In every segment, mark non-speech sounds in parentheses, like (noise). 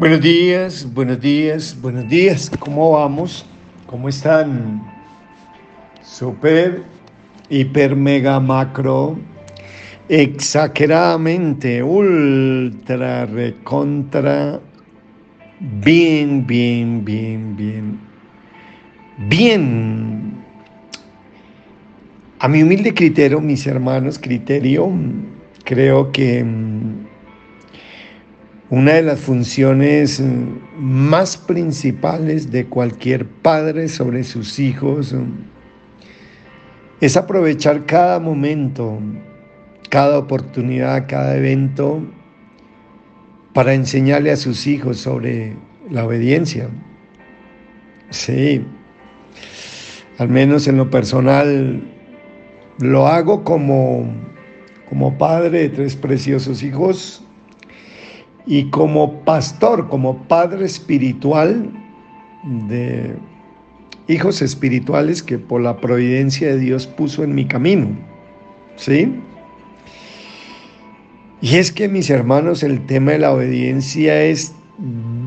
Buenos días, buenos días, buenos días. ¿Cómo vamos? ¿Cómo están? Super, hiper, mega, macro, exageradamente, ultra, recontra, bien, bien, bien, bien. Bien. A mi humilde criterio, mis hermanos, criterio, creo que mm, una de las funciones mm, más principales de cualquier padre sobre sus hijos mm, es aprovechar cada momento, cada oportunidad, cada evento para enseñarle a sus hijos sobre la obediencia. Sí, al menos en lo personal lo hago como, como padre de tres preciosos hijos y como pastor, como padre espiritual de hijos espirituales que por la providencia de Dios puso en mi camino. ¿Sí? Y es que mis hermanos, el tema de la obediencia es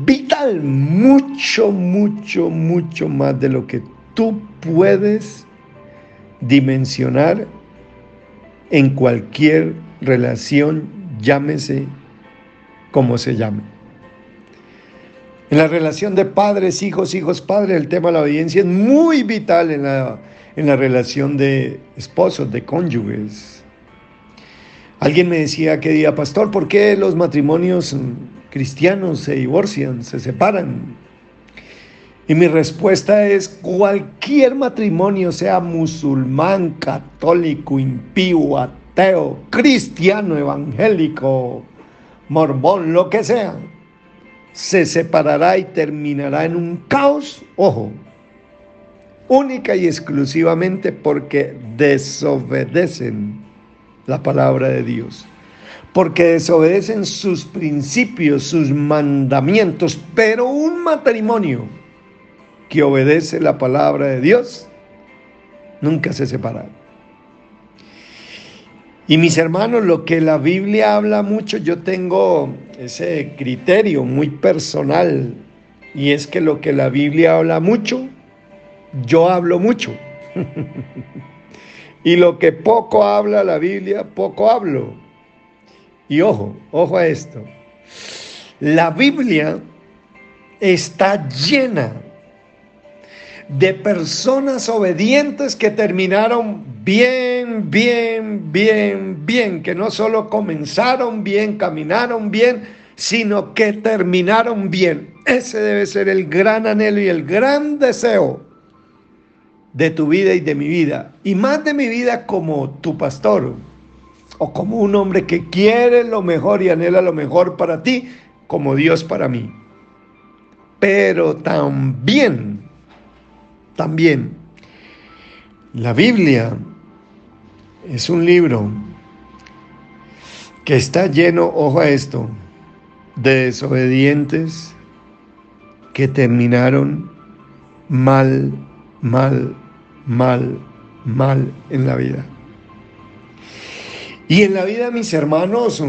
vital, mucho, mucho, mucho más de lo que tú puedes dimensionar en cualquier relación, llámese como se llame. En la relación de padres, hijos, hijos, padres, el tema de la obediencia es muy vital en la, en la relación de esposos, de cónyuges. Alguien me decía que día, pastor, ¿por qué los matrimonios cristianos se divorcian, se separan? Y mi respuesta es, cualquier matrimonio, sea musulmán, católico, impío, ateo, cristiano, evangélico, mormón, lo que sea, se separará y terminará en un caos, ojo, única y exclusivamente porque desobedecen la palabra de Dios, porque desobedecen sus principios, sus mandamientos, pero un matrimonio que obedece la palabra de Dios nunca se separa. Y mis hermanos, lo que la Biblia habla mucho, yo tengo ese criterio muy personal, y es que lo que la Biblia habla mucho, yo hablo mucho. (laughs) y lo que poco habla la Biblia, poco hablo. Y ojo, ojo a esto. La Biblia está llena de personas obedientes que terminaron bien, bien, bien, bien, que no solo comenzaron bien, caminaron bien, sino que terminaron bien. Ese debe ser el gran anhelo y el gran deseo de tu vida y de mi vida, y más de mi vida como tu pastor, o como un hombre que quiere lo mejor y anhela lo mejor para ti, como Dios para mí. Pero también también. La Biblia es un libro que está lleno, ojo a esto, de desobedientes que terminaron mal, mal, mal, mal en la vida. Y en la vida, mis hermanos,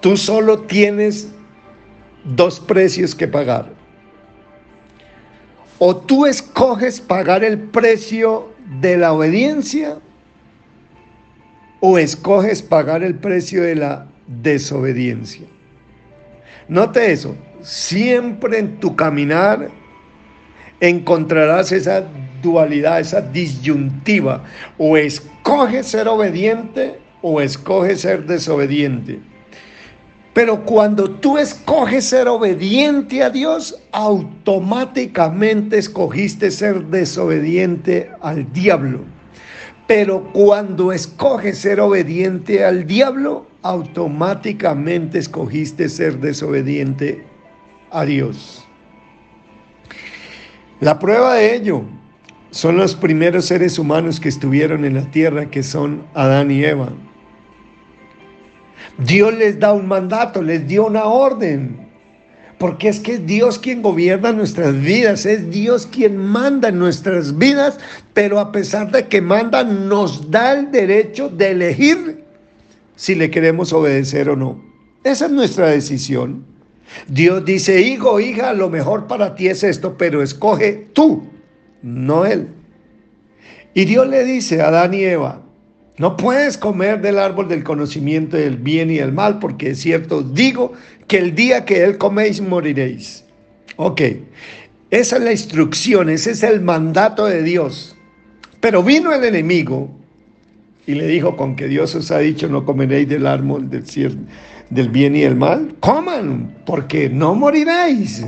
tú solo tienes dos precios que pagar. O tú escoges pagar el precio de la obediencia o escoges pagar el precio de la desobediencia. Note eso, siempre en tu caminar encontrarás esa dualidad, esa disyuntiva. O escoges ser obediente o escoges ser desobediente. Pero cuando tú escoges ser obediente a Dios, automáticamente escogiste ser desobediente al diablo. Pero cuando escoges ser obediente al diablo, automáticamente escogiste ser desobediente a Dios. La prueba de ello son los primeros seres humanos que estuvieron en la tierra, que son Adán y Eva. Dios les da un mandato, les dio una orden. Porque es que es Dios quien gobierna nuestras vidas, es Dios quien manda en nuestras vidas, pero a pesar de que manda, nos da el derecho de elegir si le queremos obedecer o no. Esa es nuestra decisión. Dios dice, hijo, hija, lo mejor para ti es esto, pero escoge tú, no él. Y Dios le dice a Adán y Eva, no puedes comer del árbol del conocimiento del bien y del mal, porque es cierto, digo que el día que él coméis moriréis. Ok, esa es la instrucción, ese es el mandato de Dios. Pero vino el enemigo y le dijo, con que Dios os ha dicho, no comeréis del árbol del, del bien y del mal, coman, porque no moriréis.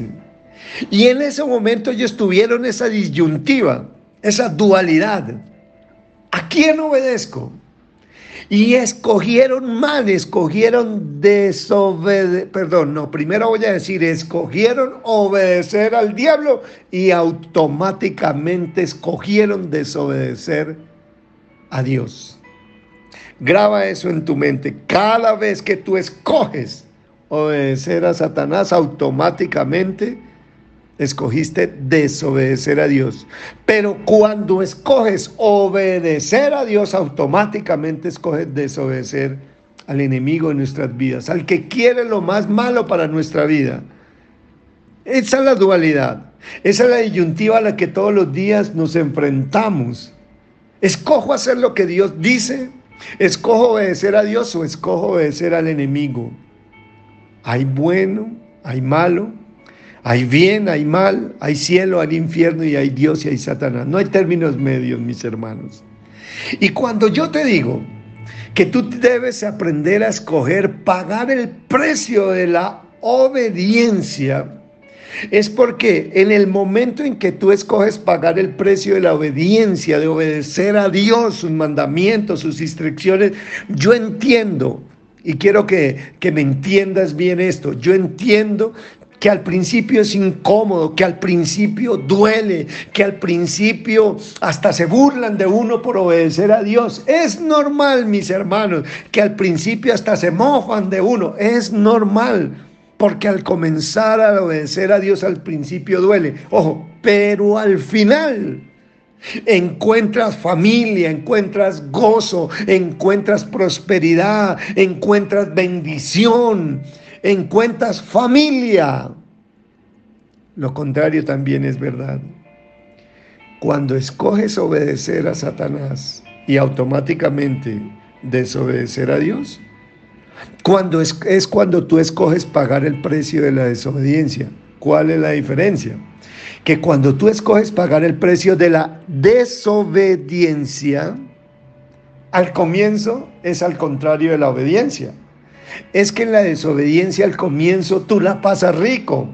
Y en ese momento ellos tuvieron esa disyuntiva, esa dualidad. ¿A quién obedezco? Y escogieron mal, escogieron desobedecer, perdón, no, primero voy a decir, escogieron obedecer al diablo y automáticamente escogieron desobedecer a Dios. Graba eso en tu mente. Cada vez que tú escoges obedecer a Satanás, automáticamente escogiste desobedecer a Dios. Pero cuando escoges obedecer a Dios, automáticamente escoges desobedecer al enemigo en nuestras vidas, al que quiere lo más malo para nuestra vida. Esa es la dualidad, esa es la disyuntiva a la que todos los días nos enfrentamos. Escojo hacer lo que Dios dice, escojo obedecer a Dios o escojo obedecer al enemigo. Hay bueno, hay malo, hay bien, hay mal, hay cielo, hay infierno y hay Dios y hay Satanás. No hay términos medios, mis hermanos. Y cuando yo te digo que tú debes aprender a escoger, pagar el precio de la obediencia, es porque en el momento en que tú escoges pagar el precio de la obediencia, de obedecer a Dios, sus mandamientos, sus instrucciones, yo entiendo y quiero que, que, me entiendas bien esto. Yo entiendo que al principio es incómodo, que al principio duele, que al principio hasta se burlan de uno por obedecer a Dios. Es normal, mis hermanos, que al principio hasta se mofan de uno. Es normal, porque al comenzar a obedecer a Dios al principio duele. Ojo, pero al final encuentras familia, encuentras gozo, encuentras prosperidad, encuentras bendición encuentras familia. Lo contrario también es verdad. Cuando escoges obedecer a Satanás y automáticamente desobedecer a Dios, cuando es, es cuando tú escoges pagar el precio de la desobediencia. ¿Cuál es la diferencia? Que cuando tú escoges pagar el precio de la desobediencia, al comienzo es al contrario de la obediencia es que en la desobediencia al comienzo tú la pasas rico.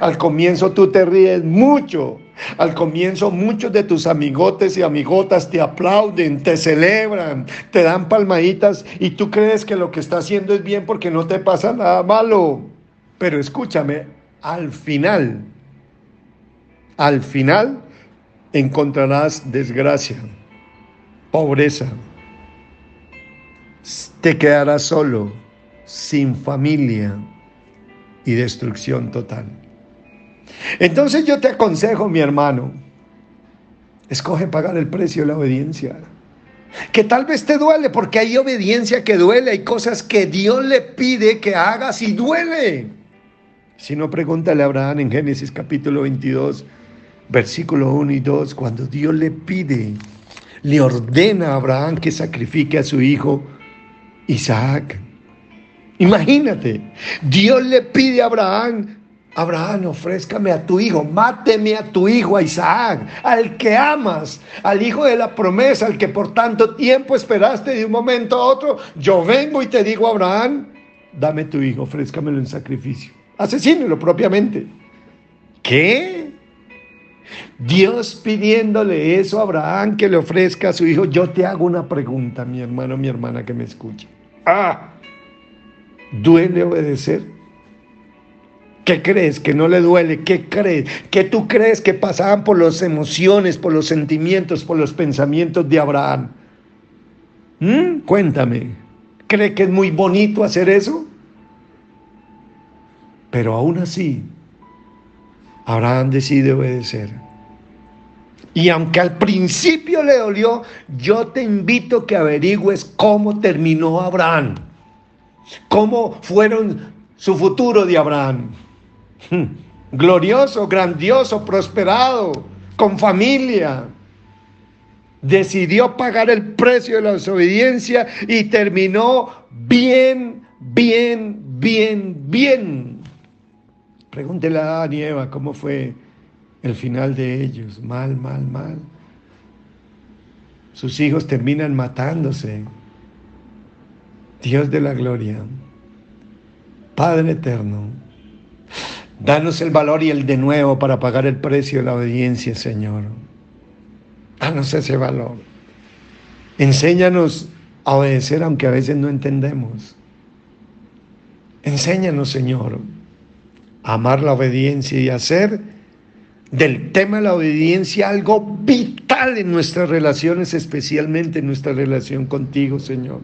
Al comienzo tú te ríes mucho. Al comienzo muchos de tus amigotes y amigotas te aplauden, te celebran, te dan palmaditas y tú crees que lo que está haciendo es bien porque no te pasa nada malo. Pero escúchame, al final, al final encontrarás desgracia, pobreza, te quedarás solo sin familia y destrucción total. Entonces yo te aconsejo, mi hermano, escoge pagar el precio de la obediencia. Que tal vez te duele porque hay obediencia que duele, hay cosas que Dios le pide que hagas y duele. Si no, pregúntale a Abraham en Génesis capítulo 22, versículo 1 y 2, cuando Dios le pide, le ordena a Abraham que sacrifique a su hijo Isaac. Imagínate, Dios le pide a Abraham, Abraham, ofrézcame a tu hijo, máteme a tu hijo, a Isaac, al que amas, al hijo de la promesa, al que por tanto tiempo esperaste de un momento a otro. Yo vengo y te digo, Abraham, dame tu hijo, ofrézcamelo en sacrificio. Asesínelo propiamente. ¿Qué? Dios pidiéndole eso a Abraham que le ofrezca a su hijo. Yo te hago una pregunta, mi hermano, mi hermana que me escuche. Ah, ¿Duele obedecer? ¿Qué crees? ¿Que no le duele? ¿Qué crees? ¿Qué tú crees que pasaban por las emociones, por los sentimientos, por los pensamientos de Abraham? ¿Mm? Cuéntame. ¿Cree que es muy bonito hacer eso? Pero aún así, Abraham decide obedecer. Y aunque al principio le dolió, yo te invito a que averigües cómo terminó Abraham cómo fueron su futuro de Abraham. hmm, glorioso, grandioso, prosperado, con familia. Decidió pagar el precio de la desobediencia y terminó bien, bien, bien, bien. Pregúntele a Adán y Eva cómo fue el final de ellos. Mal, mal, mal. Sus hijos terminan matándose. Dios de la gloria, Padre eterno, danos el valor y el de nuevo para pagar el precio de la obediencia, Señor. Danos ese valor. Enséñanos a obedecer aunque a veces no entendemos. Enséñanos, Señor, a amar la obediencia y hacer del tema de la obediencia algo vital en nuestras relaciones, especialmente en nuestra relación contigo, Señor.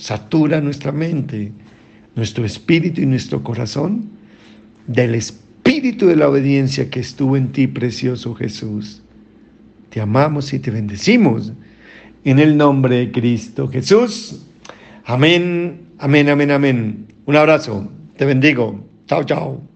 Satura nuestra mente, nuestro espíritu y nuestro corazón del espíritu de la obediencia que estuvo en ti, precioso Jesús. Te amamos y te bendecimos en el nombre de Cristo Jesús. Amén, amén, amén, amén. Un abrazo, te bendigo. Chao, chao.